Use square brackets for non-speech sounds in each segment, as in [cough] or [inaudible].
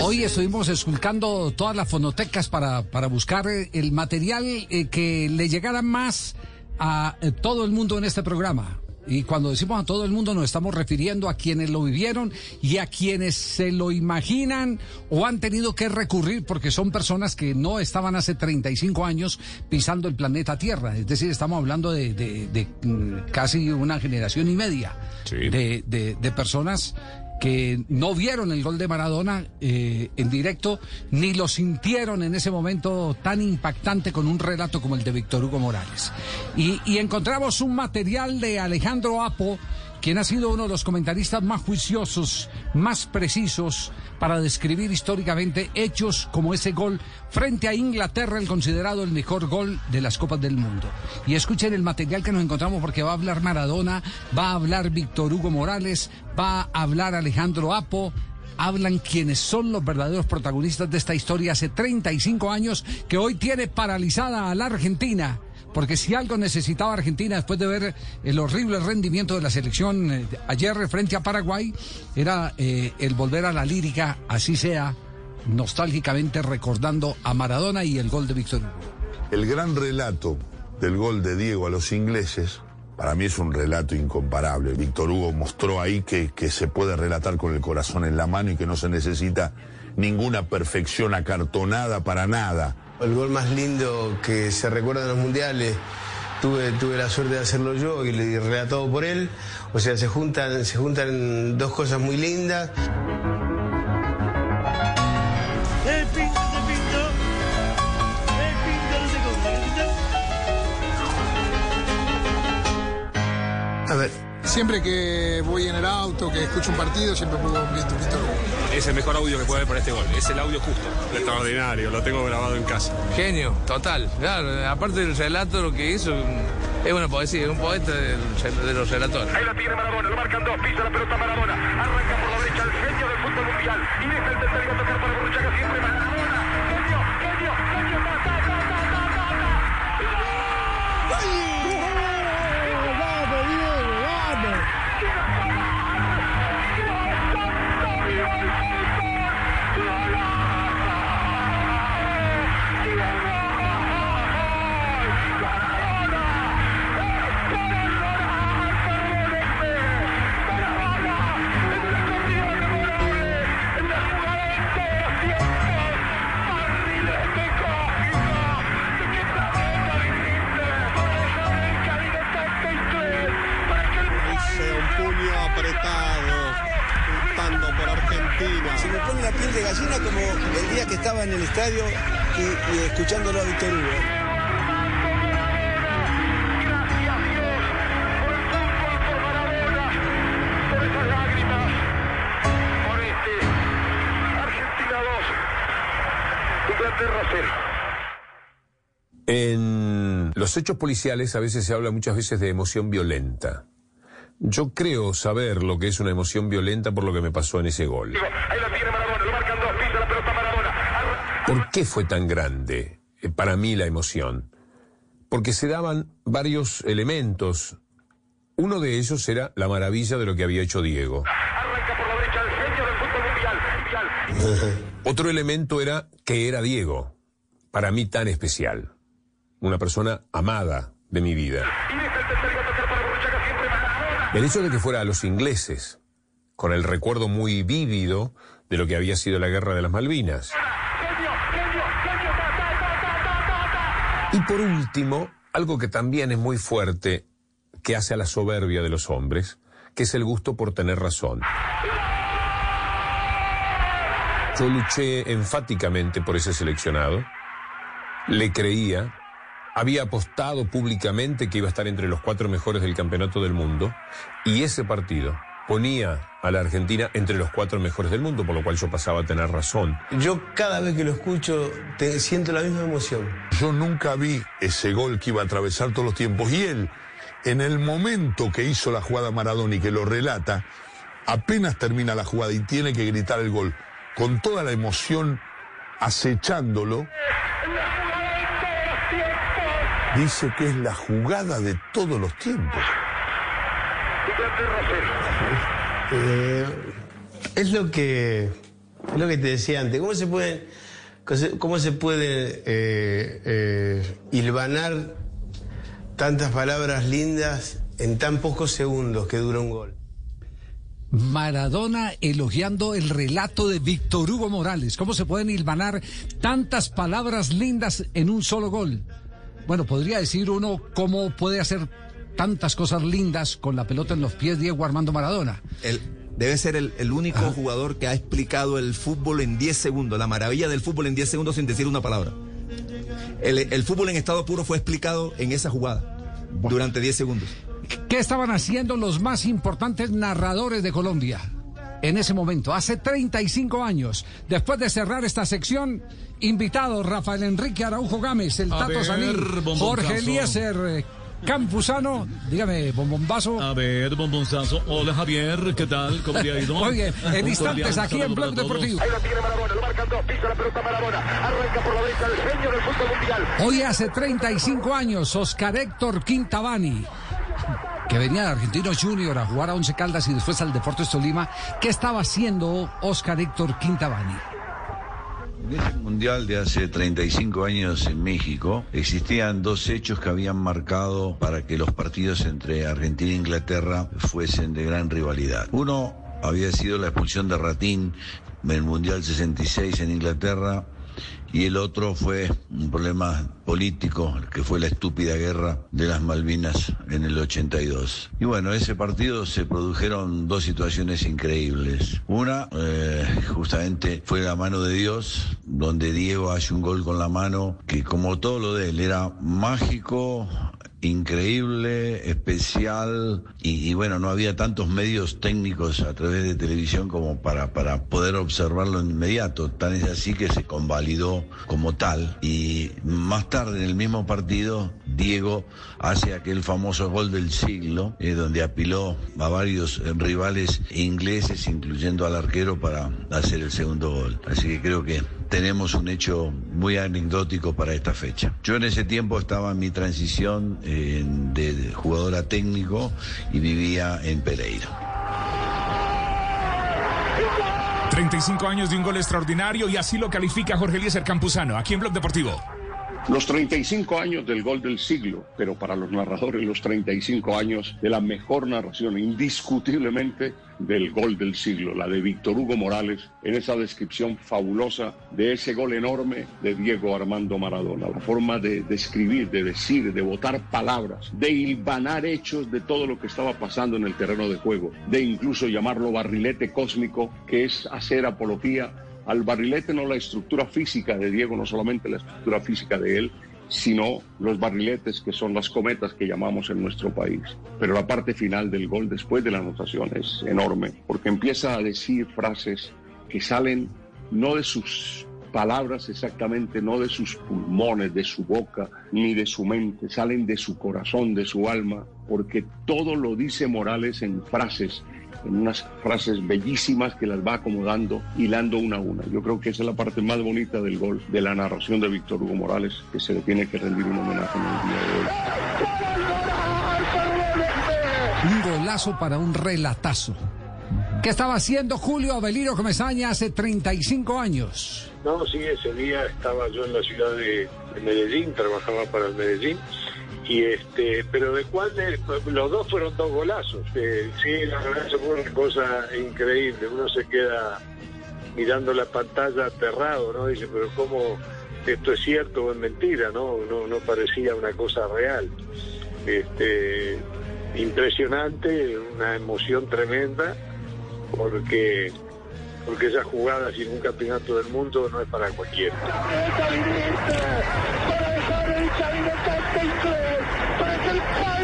Hoy estuvimos esculcando todas las fonotecas para, para buscar eh, el material eh, que le llegara más a eh, todo el mundo en este programa. Y cuando decimos a todo el mundo nos estamos refiriendo a quienes lo vivieron y a quienes se lo imaginan o han tenido que recurrir porque son personas que no estaban hace 35 años pisando el planeta Tierra. Es decir, estamos hablando de, de- de, mm, casi una generación y media Sí. de, de- de personas que no vieron el gol de Maradona eh, en directo ni lo sintieron en ese momento tan impactante con un relato como el de Víctor Hugo Morales. Y, y encontramos un material de Alejandro Apo, quien ha sido uno de los comentaristas más juiciosos, más precisos para describir históricamente hechos como ese gol frente a Inglaterra, el considerado el mejor gol de las Copas del Mundo. Y escuchen el material que nos encontramos porque va a hablar Maradona, va a hablar Víctor Hugo Morales, va a hablar Alejandro Apo. Hablan quienes son los verdaderos protagonistas de esta historia hace 35 años que hoy tiene paralizada a la Argentina. Porque si algo necesitaba Argentina después de ver el horrible rendimiento de la selección eh, ayer frente a Paraguay, era eh, el volver a la lírica, así sea, nostálgicamente recordando a Maradona y el gol de Víctor Hugo. El gran relato del gol de Diego a los ingleses, para mí es un relato incomparable. Víctor Hugo mostró ahí que, que se puede relatar con el corazón en la mano y que no se necesita ninguna perfección acartonada para nada. El gol más lindo que se recuerda en los mundiales, tuve, tuve la suerte de hacerlo yo y relatado por él. O sea, se juntan, se juntan dos cosas muy lindas. Siempre que voy en el auto, que escucho un partido, siempre pongo Víctor Hugo. Es el mejor audio que puede haber para este gol. Es el audio justo. Extraordinario, lo tengo grabado en casa. Genio, total. Claro, aparte del relato, lo que hizo es una poesía, es un poeta de los relatores. Ahí la tiene Maradona, lo marcan dos, pisa la pelota Maradona, arranca por la derecha el genio del fútbol mundial y deja el tercero a tocar para Borruchaga siempre Maradona. Gallina como el día que estaba en el estadio y, y escuchándolo a Víctor Hugo. por esas lágrimas, por este Argentina 2, Inglaterra 0. En los hechos policiales a veces se habla muchas veces de emoción violenta. Yo creo saber lo que es una emoción violenta por lo que me pasó en ese gol. Ahí la tiene Maradona, lo marcan dos, pisa la pelota Maradona. Arranca ¿Por qué fue tan grande eh, para mí la emoción? Porque se daban varios elementos. Uno de ellos era la maravilla de lo que había hecho Diego. arranca por la derecha el genio del fútbol mundial. mundial. [laughs] Otro elemento era que era Diego, para mí tan especial. Una persona amada de mi vida. El hecho de que fuera a los ingleses, con el recuerdo muy vívido de lo que había sido la guerra de las Malvinas. Y por último, algo que también es muy fuerte, que hace a la soberbia de los hombres, que es el gusto por tener razón. Yo luché enfáticamente por ese seleccionado, le creía, había apostado públicamente que iba a estar entre los cuatro mejores del campeonato del mundo, y ese partido ponía a la Argentina entre los cuatro mejores del mundo, por lo cual yo pasaba a tener razón. yo cada vez que lo escucho te- siento la misma emoción. Yo nunca vi ese gol que iba a atravesar todos los tiempos. Y él, en el momento que hizo la jugada Maradona y que lo relata, apenas termina la jugada y tiene que gritar el gol, con toda la emoción acechándolo, dice que es la jugada de todos los tiempos. Inglaterra 0. Eh, es lo que es lo que te decía antes. ¿Cómo se puede cómo se puede eh, eh, hilvanar tantas palabras lindas en tan pocos segundos que dura un gol? Maradona elogiando el relato de Víctor Hugo Morales. ¿Cómo se pueden hilvanar tantas palabras lindas en un solo gol? Bueno, podría decir uno cómo puede hacer tantas cosas lindas con la pelota en los pies Diego Armando Maradona. El, debe ser el, el único jugador que ha explicado el fútbol en 10 segundos, la maravilla del fútbol en 10 segundos sin decir una palabra. El, el fútbol en estado puro fue explicado en esa jugada durante 10 segundos. ¿Qué estaban haciendo los más importantes narradores de Colombia? En ese momento, hace 35 años, después de cerrar esta sección, invitado Rafael Enrique Araujo Gámez, el A Tato ver, Sanín. Jorge Eliezer eh, Campuzano, dígame, bombombazo. A ver, bombonzazo. Hola Javier, ¿qué tal? ¿Cómo te ha ido? [laughs] Bien, en instantes aquí en Blog. Deportivo. Ahí la tiene Maradona, lo marcan dos, pisa la pelota Maradona, arranca por la derecha el genio del fútbol mundial. Hoy hace 35 años, Oscar Héctor Quintabani, que venía de Argentinos Junior a jugar a Once Caldas y después al Deportes Tolima. ¿Qué estaba haciendo Oscar Héctor Quintabani? En ese mundial de hace 35 años en México existían dos hechos que habían marcado para que los partidos entre Argentina e Inglaterra fuesen de gran rivalidad. Uno había sido la expulsión de Ratín en el Mundial 66 en Inglaterra y el otro fue un problema político, que fue la estúpida guerra de las Malvinas en el 82. Y bueno, ese partido se produjeron dos situaciones increíbles. Una, eh, justamente, fue la mano de Dios, donde Diego hace un gol con la mano, que como todo lo de él era mágico, increíble, especial y, bueno, no había tantos medios técnicos a través de televisión como para, para poder observarlo en inmediato. Tan es así que se convalidó como tal y más tarde en el mismo partido Diego hace aquel famoso gol del siglo eh, donde apiló a varios eh, rivales ingleses incluyendo al arquero para hacer el segundo gol. Así que creo que tenemos un hecho muy anecdótico para esta fecha. Yo en ese tiempo estaba en mi transición de, de jugador a técnico y vivía en Pereira. 35 años de un gol extraordinario y así lo califica Jorge Eliezer Campuzano, aquí en Blog Deportivo. Los 35 años del gol del siglo, pero para los narradores los 35 años de la mejor narración indiscutiblemente del gol del siglo, la de Víctor Hugo Morales, en esa descripción fabulosa de ese gol enorme de Diego Armando Maradona. La forma de describir, de decir, de botar palabras, de hilvanar hechos de todo lo que estaba pasando en el terreno de juego, de incluso llamarlo barrilete cósmico, que es hacer apología al barrilete no la estructura física de Diego, no solamente la estructura física de él, sino los barriletes que son las cometas que llamamos en nuestro país. Pero la parte final del gol después de la anotación es enorme, porque empieza a decir frases que salen no de sus palabras exactamente, no de sus pulmones, de su boca, ni de su mente, salen de su corazón, de su alma, porque todo lo dice Morales en frases en unas frases bellísimas que las va acomodando, hilando una a una. Yo creo que esa es la parte más bonita del gol, de la narración de Víctor Hugo Morales, que se le tiene que rendir un homenaje en el día de hoy. Un golazo para un relatazo. ¿Qué estaba haciendo Julio Avelino Comesaña hace 35 años? No, sí, ese día estaba yo en la ciudad de, de Medellín, trabajaba para el Medellín, y este, pero de cuál de- los dos fueron dos golazos. Eh, sí, la verdad eso fue una cosa increíble. Uno se queda mirando la pantalla aterrado, ¿no? Dice, pero cómo esto es cierto o es mentira, ¿no? No, no parecía una cosa real. Este, impresionante, una emoción tremenda, porque porque esa jugada sin un campeonato del mundo no es para cualquiera.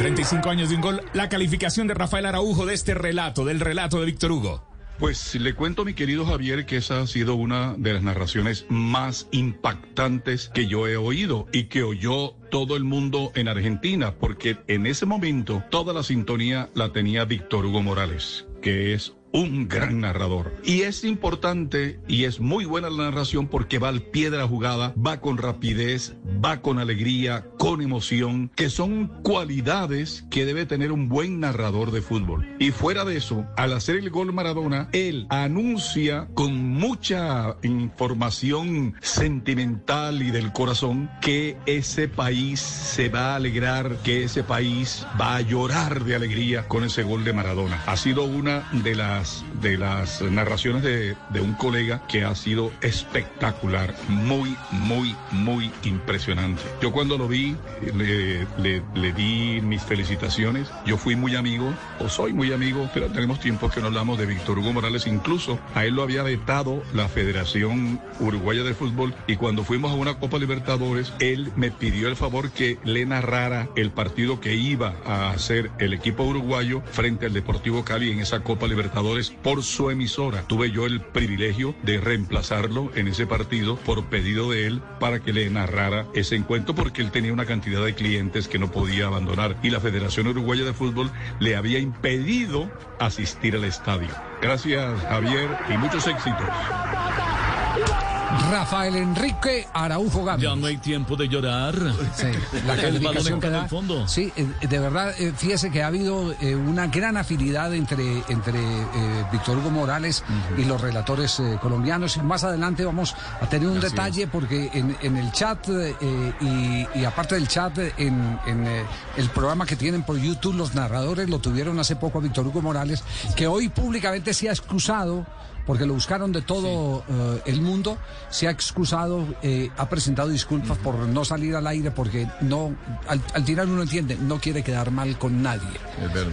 35 años de un gol, la calificación de Rafael Araujo de este relato, del relato de Víctor Hugo. Pues le cuento, mi querido Javier, que esa ha sido una de las narraciones más impactantes que yo he oído y que oyó todo el mundo en Argentina, porque en ese momento toda la sintonía la tenía Víctor Hugo Morales, que es un gran narrador. Y es importante y es muy buena la narración porque va al pie de la jugada, va con rapidez, va con alegría, con emoción, que son cualidades que debe tener un buen narrador de fútbol. Y fuera de eso, al hacer el gol Maradona, él anuncia con mucha información sentimental y del corazón que ese país se va a alegrar, que ese país va a llorar de alegría con ese gol de Maradona. Ha sido una de las de las narraciones de, de un colega que ha sido espectacular, muy, muy, muy impresionante. Yo cuando lo vi, le, di mis felicitaciones. Yo fui muy amigo, o soy muy amigo, pero tenemos tiempo que no hablamos de Víctor Hugo Morales. Incluso a él lo había vetado la Federación Uruguaya de Fútbol y cuando fuimos a una Copa Libertadores, él me pidió el favor que le narrara el partido que iba a hacer el equipo uruguayo frente al Deportivo Cali en esa Copa Libertadores por su emisora. Tuve yo el privilegio de reemplazarlo en ese partido por pedido de él para que le narrara ese encuentro porque él tenía una cantidad de clientes que no podía abandonar y la Federación Uruguaya de Fútbol le había impedido asistir al estadio. Gracias Javier y muchos éxitos. Rafael Enrique Araujo Gámez. Ya no hay tiempo de llorar. Sí, la [laughs] calificación que da- el fondo. Sí, eh, de verdad, eh, fíjese que ha habido eh, una gran afinidad entre, entre eh, Víctor Hugo Morales y los relatores eh, colombianos. Y más adelante vamos a tener un Así detalle porque en, en el chat eh, y, y aparte del chat, en, en, eh, el programa que tienen por YouTube, los narradores lo tuvieron hace poco a Víctor Hugo Morales, que hoy públicamente se ha excusado porque lo buscaron de todo eh, el mundo, se ha excusado, eh, ha presentado disculpas por no salir al aire, porque no, al, al tirar uno entiende, no quiere quedar mal con nadie.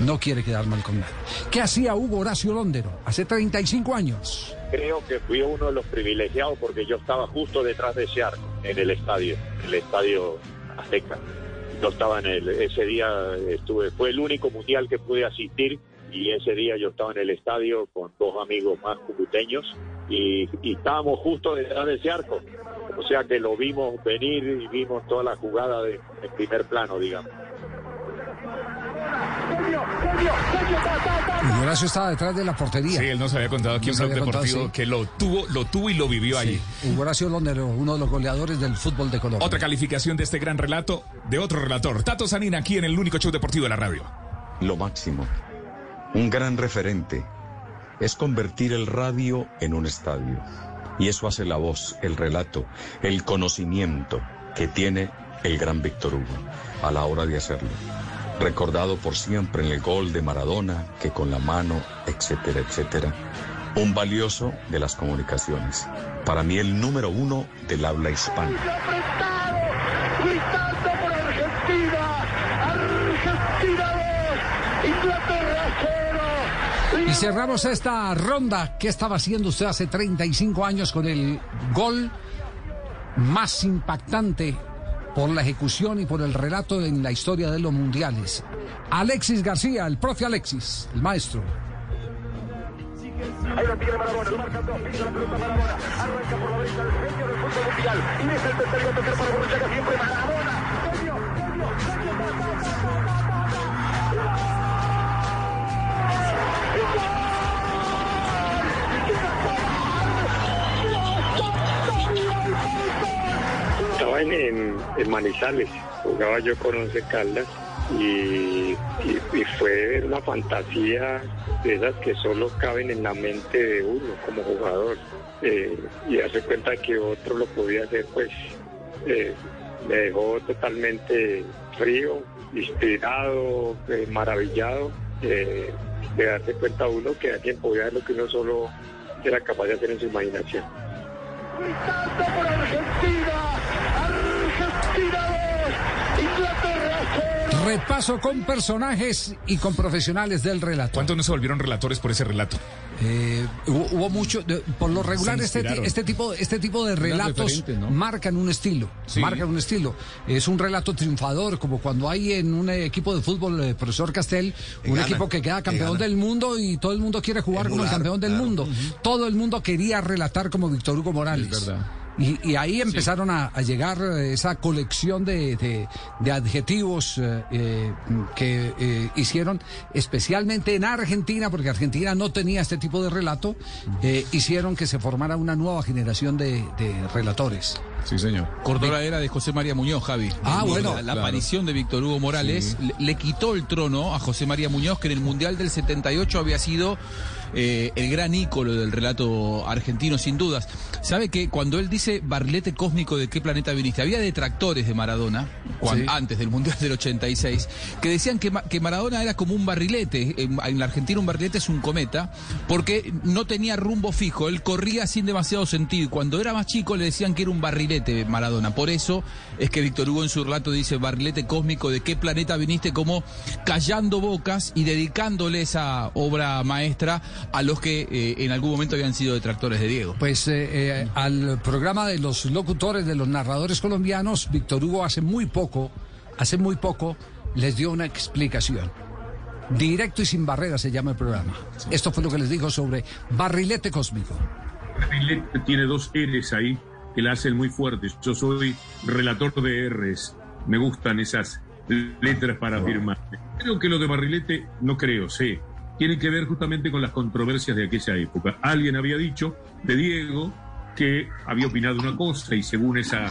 No quiere quedar mal con nadie. ¿Qué hacía Hugo Horacio Londero hace 35 años? Creo que fui uno de los privilegiados porque yo estaba justo detrás de ese arco, en el estadio, en el estadio Azteca. Yo estaba en el, ese día estuve, fue el único mundial que pude asistir y ese día yo estaba en el estadio con dos amigos más cucuteños y, y estábamos justo detrás de ese arco. O sea que lo vimos venir y vimos toda la jugada de, en primer plano, digamos. Hugo Horacio estaba detrás de la portería. Sí, él nos había contado aquí en Blog Deportivo sí. que lo tuvo, lo tuvo y lo vivió ahí. Hugo Horacio Londero, uno de los goleadores del fútbol de Colombia. Otra calificación de este gran relato de otro relator, Tato Sanina, aquí en el único show deportivo de la radio. Lo máximo, un gran referente, es convertir el radio en un estadio. Y eso hace la voz, el relato, el conocimiento que tiene el gran Víctor Hugo a la hora de hacerlo. Recordado por siempre en el gol de Maradona, que con la mano, etcétera, etcétera. Un valioso de las comunicaciones. Para mí el número uno del habla hispana. Argentina. Argentina 2. Inglaterra 0. Y cerramos esta ronda. ¿Qué estaba haciendo usted hace 35 años con el gol más impactante por la ejecución y por el relato en la historia de los mundiales? Alexis García, el profe Alexis, el maestro. Ahí lo tiene Maradona, lo marcan dos, pisa la pelota Maradona, arranca por la derecha el genio del fútbol mundial, y deja el tercero a tocar para Borruchaga, siempre Maradona, en, Manizales, jugaba yo con Once Caldas y, fue una fantasía de esas que solo caben en la mente de uno como jugador. Eh, y hace cuenta que otro lo podía hacer, pues eh, me dejó totalmente frío, inspirado, eh, maravillado de darse cuenta uno que alguien podía hacer lo que uno solo era capaz de hacer en su imaginación. por Argentina, Argentina 2, Inglaterra 0. Repaso con personajes y con profesionales del relato. ¿Cuántos no se volvieron relatores por ese relato? Eh, hubo, hubo mucho, de- por lo regular este, este tipo, este tipo de relatos marcan un estilo, Sí. marcan un estilo. Es un relato triunfador, como cuando hay en un equipo de fútbol, eh, profesor Castel, un gana, equipo que queda que campeón del mundo y todo el mundo quiere jugar como el campeón del claro. mundo. Todo el mundo quería relatar como Víctor Hugo Morales. Es verdad. Y, y ahí empezaron a, a llegar eh, esa colección de, de- de adjetivos eh, eh, que eh, hicieron, especialmente en Argentina, porque Argentina no tenía este tipo de relato, eh, hicieron que se formara una nueva generación de, de relatores. Sí, señor. Córdoba era de José María Muñoz, Javi. Ah, bueno. La, la Claro. aparición de Víctor Hugo Morales le, le quitó el trono a José María Muñoz, que en el Mundial del 78 había sido eh, el gran ícono del relato argentino, sin dudas. ¿Sabe que cuando él dice barrilete cósmico de qué planeta viniste? Había detractores de Maradona, Sí. antes del Mundial del 86, que decían que, que Maradona era como un barrilete. En, en la Argentina un barrilete es un cometa, porque no tenía rumbo fijo. Él corría sin demasiado sentido. Y cuando era más chico le decían que era un barrilete Maradona. Por eso es que Víctor Hugo en su relato dice barrilete cósmico de qué planeta viniste, como callando bocas y dedicándole esa obra maestra a los que eh, en algún momento habían sido detractores de Diego. Pues eh, eh, al programa de los locutores, de los narradores colombianos, Víctor Hugo hace muy poco, hace muy poco, les dio una explicación. Directo y sin barreras se llama el programa. Esto fue lo que les dijo sobre barrilete cósmico. Barrilete tiene dos R's ahí que la hacen muy fuertes. Yo soy relator de R's. Me gustan esas letras para firmar. Creo que lo de Barrilete, no creo, sé. Tiene que ver justamente con las controversias de aquella época. Alguien había dicho de Diego que había opinado una cosa y según esa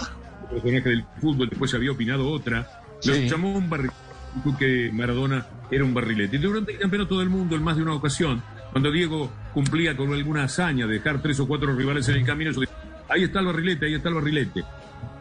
personaje del fútbol después había opinado otra. Lo Sí. llamó un barrilete que Maradona era un barrilete. Y durante el campeonato del mundo, en más de una ocasión, cuando Diego cumplía con alguna hazaña de dejar tres o cuatro rivales en el camino, yo dije, ahí está el barrilete, ahí está el barrilete.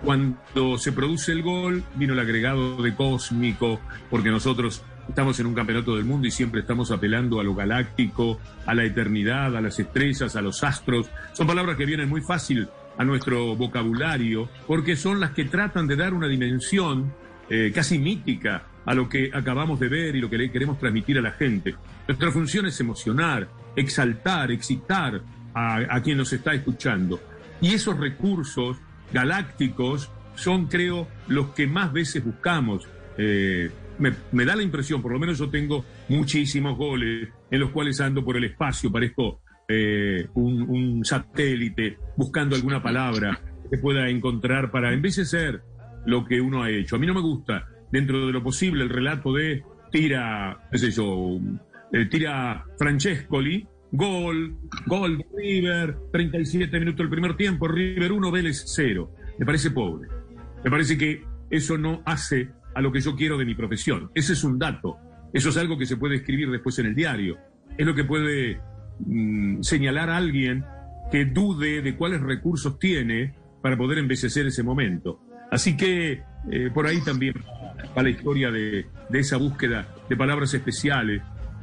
Cuando se produce el gol, vino el agregado de cósmico, porque nosotros estamos en un campeonato del mundo y siempre estamos apelando a lo galáctico, a la eternidad, a las estrellas, a los astros. Son palabras que vienen muy fácil a nuestro vocabulario, porque son las que tratan de dar una dimensión eh, casi mítica a lo que acabamos de ver y lo que le queremos transmitir a la gente. Nuestra función es emocionar, exaltar, excitar a, quien nos está escuchando. Y esos recursos galácticos son, creo, los que más veces buscamos. Eh, me, da la impresión, por lo menos yo tengo muchísimos goles en los cuales ando por el espacio, parezco eh, un, un satélite buscando alguna palabra que pueda encontrar para embellecer lo que uno ha hecho. A mí no me gusta, dentro de lo posible, el relato de tira, qué sé yo, eh, tira Francescoli, gol, gol de River, 37 minutos del primer tiempo, River 1, Vélez 0. Me parece pobre. Me parece que eso no hace a lo que yo quiero de mi profesión. Ese es un dato. Eso es algo que se puede escribir después en el diario. Es lo que puede mm, señalar a alguien que dude de cuáles recursos tiene para poder embellecer ese momento. Así que eh, por ahí también va la historia de, de esa búsqueda de palabras especiales,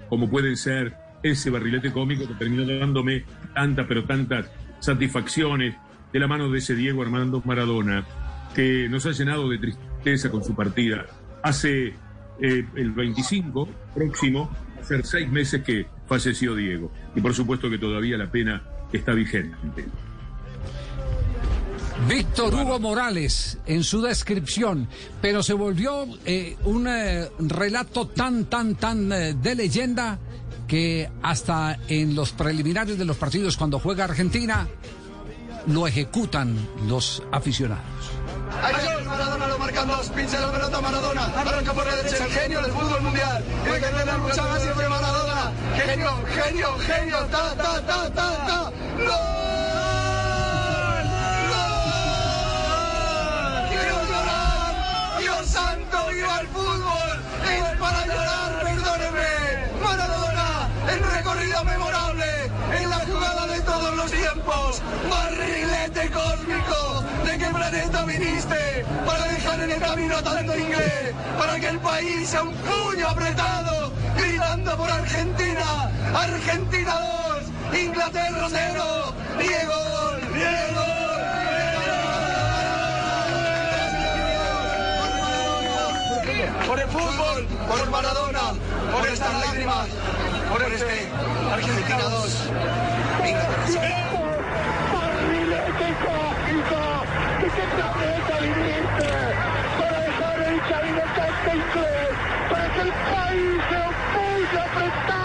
como pueden ser ese barrilete cómico que terminó dándome tantas, pero tantas satisfacciones de la mano de ese Diego Armando Maradona, que nos ha llenado de tristeza con su partida. Hace eh, el 25 próximo, hace seis meses que falleció Diego. Y por supuesto que todavía la pena está vigente. Víctor Hugo Morales en su descripción, pero se volvió eh, un eh, relato tan, tan, tan eh, de leyenda que hasta en los preliminares de los partidos cuando juega Argentina lo ejecutan los aficionados. Dos, pincha la pelota Maradona, arranca por la derecha, el genio del fútbol mundial. Hay que tener mucha más siempre Maradona. Genio, genio, genio, ta, ta, ta, ta, ta. Santo, viva el fútbol. Es para llorar, perdóneme. Maradona, el recorrido memorable, en la jugada de todos los tiempos. Barrilete cósmico, ¿de qué planeta viniste? Para dejar en el camino a tanto inglés, para que el país sea un puño apretado, gritando por Argentina. Argentina 2, Inglaterra 0, Diego Diego. Por el fútbol, por Maradona, por estas lágrimas, por este Argentina 2, para que el país se oponga a prestar